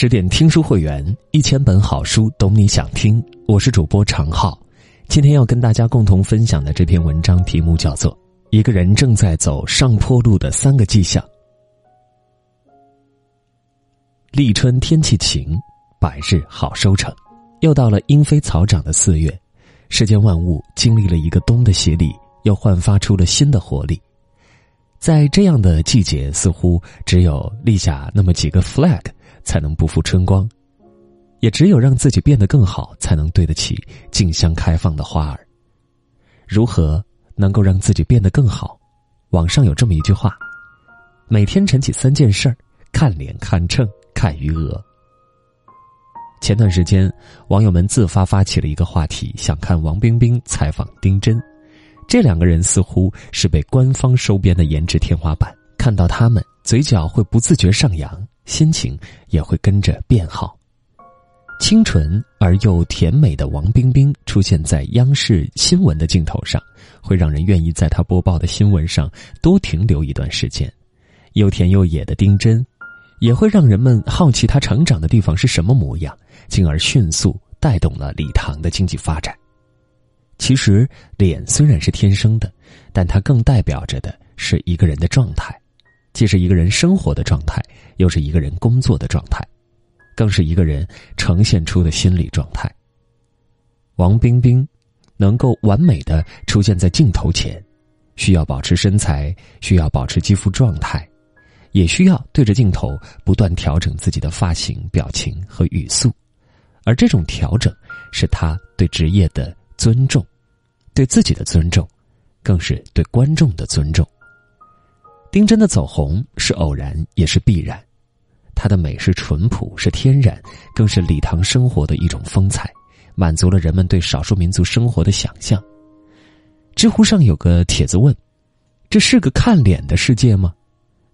十点听书会员，一千本好书，懂你想听。我是主播常浩，今天要跟大家共同分享的这篇文章题目叫做《一个人正在走上坡路的三个迹象》。立春天气晴，百日好收成。又到了莺飞草长的四月，世间万物经历了一个冬的洗礼，又焕发出了新的活力。在这样的季节，似乎只有立下那么几个 flag。才能不负春光，也只有让自己变得更好，才能对得起竞相开放的花儿。如何能够让自己变得更好？网上有这么一句话：每天晨起三件事儿，看脸、看秤、看余额。前段时间，网友们自发发起了一个话题，想看王冰冰采访丁真。这两个人似乎是被官方收编的颜值天花板，看到他们，嘴角会不自觉上扬。心情也会跟着变好。清纯而又甜美的王冰冰出现在央视新闻的镜头上，会让人愿意在她播报的新闻上多停留一段时间。又甜又野的丁真，也会让人们好奇她成长的地方是什么模样，进而迅速带动了礼堂的经济发展。其实，脸虽然是天生的，但它更代表着的是一个人的状态。既是一个人生活的状态，又是一个人工作的状态，更是一个人呈现出的心理状态。王冰冰能够完美的出现在镜头前，需要保持身材，需要保持肌肤状态，也需要对着镜头不断调整自己的发型、表情和语速，而这种调整是他对职业的尊重，对自己的尊重，更是对观众的尊重。丁真的走红是偶然也是必然，她的美是淳朴是天然，更是礼堂生活的一种风采，满足了人们对少数民族生活的想象。知乎上有个帖子问：“这是个看脸的世界吗？”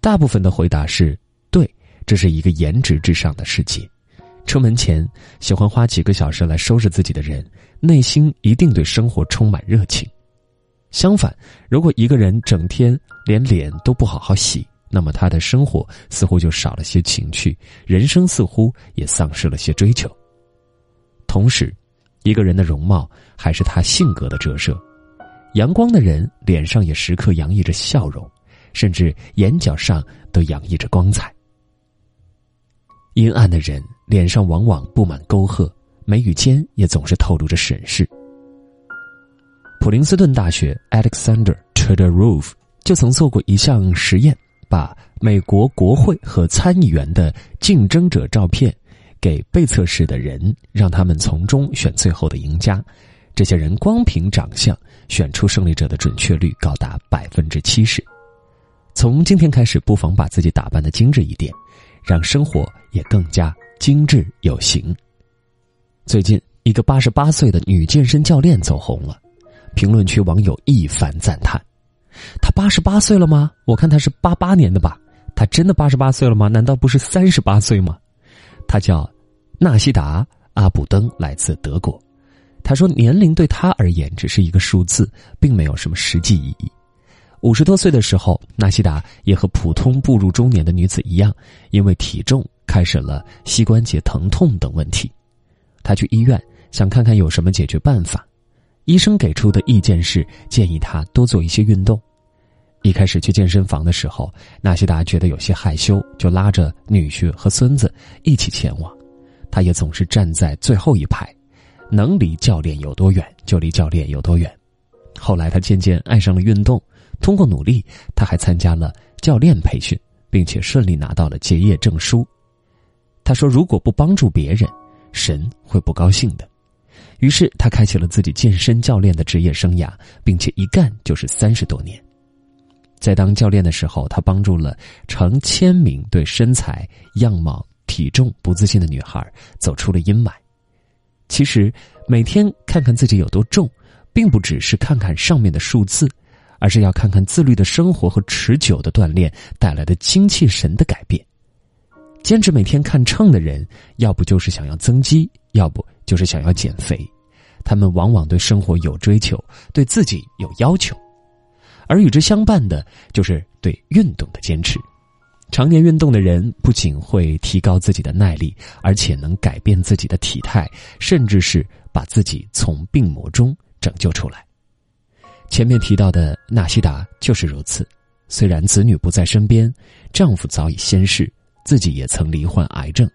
大部分的回答是：“对，这是一个颜值至上的世界。”出门前喜欢花几个小时来收拾自己的人，内心一定对生活充满热情。相反，如果一个人整天连脸都不好好洗，那么他的生活似乎就少了些情趣，人生似乎也丧失了些追求。同时，一个人的容貌还是他性格的折射。阳光的人脸上也时刻洋溢着笑容，甚至眼角上都洋溢着光彩。阴暗的人脸上往往布满沟壑，眉宇间也总是透露着审视。普林斯顿大学 Alexander t r e d e r o o f 就曾做过一项实验，把美国国会和参议员的竞争者照片给被测试的人，让他们从中选最后的赢家。这些人光凭长相选出胜利者的准确率高达百分之七十。从今天开始，不妨把自己打扮的精致一点，让生活也更加精致有型。最近，一个八十八岁的女健身教练走红了。评论区网友一番赞叹：“他八十八岁了吗？我看他是八八年的吧？他真的八十八岁了吗？难道不是三十八岁吗？”他叫纳西达·阿卜登，来自德国。他说：“年龄对他而言只是一个数字，并没有什么实际意义。”五十多岁的时候，纳西达也和普通步入中年的女子一样，因为体重开始了膝关节疼痛等问题。他去医院想看看有什么解决办法。医生给出的意见是建议他多做一些运动。一开始去健身房的时候，纳西达觉得有些害羞，就拉着女婿和孙子一起前往。他也总是站在最后一排，能离教练有多远就离教练有多远。后来他渐渐爱上了运动，通过努力，他还参加了教练培训，并且顺利拿到了结业证书。他说：“如果不帮助别人，神会不高兴的。”于是他开启了自己健身教练的职业生涯，并且一干就是三十多年。在当教练的时候，他帮助了成千名对身材、样貌、体重不自信的女孩走出了阴霾。其实，每天看看自己有多重，并不只是看看上面的数字，而是要看看自律的生活和持久的锻炼带来的精气神的改变。坚持每天看秤的人，要不就是想要增肌，要不。就是想要减肥，他们往往对生活有追求，对自己有要求，而与之相伴的就是对运动的坚持。常年运动的人不仅会提高自己的耐力，而且能改变自己的体态，甚至是把自己从病魔中拯救出来。前面提到的纳西达就是如此。虽然子女不在身边，丈夫早已仙逝，自己也曾罹患癌症，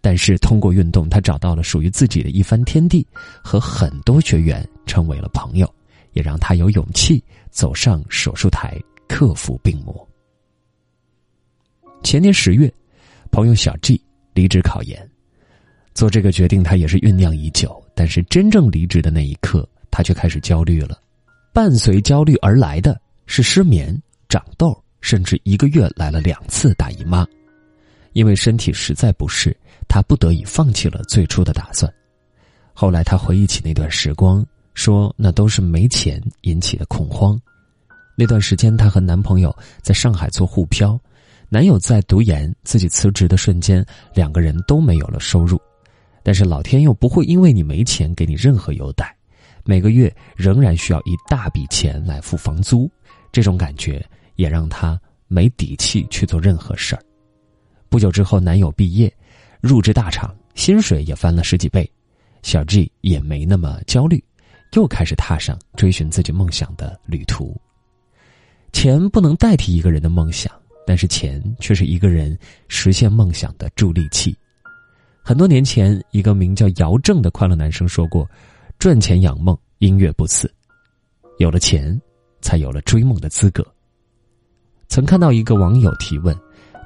但是通过运动，他找到了属于自己的一番天地，和很多学员成为了朋友，也让他有勇气走上手术台，克服病魔。前年十月，朋友小 G 离职考研，做这个决定他也是酝酿已久，但是真正离职的那一刻，他却开始焦虑了。伴随焦虑而来的是失眠、长痘，甚至一个月来了两次大姨妈。因为身体实在不适，他不得已放弃了最初的打算。后来他回忆起那段时光，说那都是没钱引起的恐慌。那段时间，她和男朋友在上海做沪漂。男友在读研，自己辞职的瞬间，两个人都没有了收入，但是老天又不会因为你没钱给你任何优待，每个月仍然需要一大笔钱来付房租，这种感觉也让她没底气去做任何事儿。不久之后，男友毕业，入职大厂，薪水也翻了十几倍，小 G 也没那么焦虑，又开始踏上追寻自己梦想的旅途。钱不能代替一个人的梦想。但是钱却是一个人实现梦想的助力器。很多年前，一个名叫姚正的快乐男生说过：“赚钱养梦，音乐不死。有了钱，才有了追梦的资格。”曾看到一个网友提问：“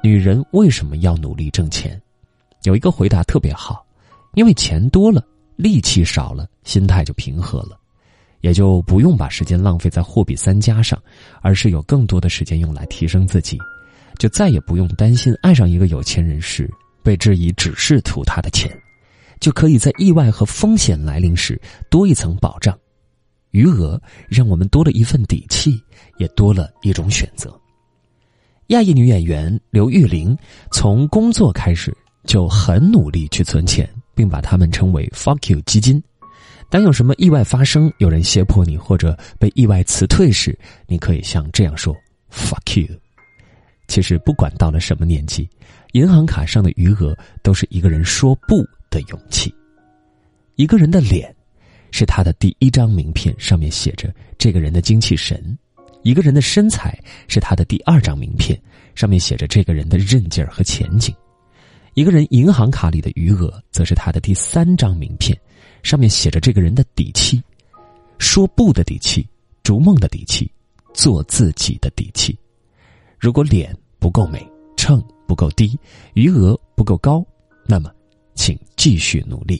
女人为什么要努力挣钱？”有一个回答特别好：“因为钱多了，力气少了，心态就平和了，也就不用把时间浪费在货比三家上，而是有更多的时间用来提升自己。”就再也不用担心爱上一个有钱人时被质疑只是图他的钱，就可以在意外和风险来临时多一层保障。余额让我们多了一份底气，也多了一种选择。亚裔女演员刘玉玲从工作开始就很努力去存钱，并把他们称为 “fuck you” 基金。当有什么意外发生，有人胁迫你或者被意外辞退时，你可以像这样说：“fuck you。”其实，不管到了什么年纪，银行卡上的余额都是一个人说不的勇气。一个人的脸，是他的第一张名片，上面写着这个人的精气神；一个人的身材，是他的第二张名片，上面写着这个人的韧劲儿和前景；一个人银行卡里的余额，则是他的第三张名片，上面写着这个人的底气——说不的底气，逐梦的底气，做自己的底气。如果脸不够美，秤不够低，余额不够高，那么，请继续努力。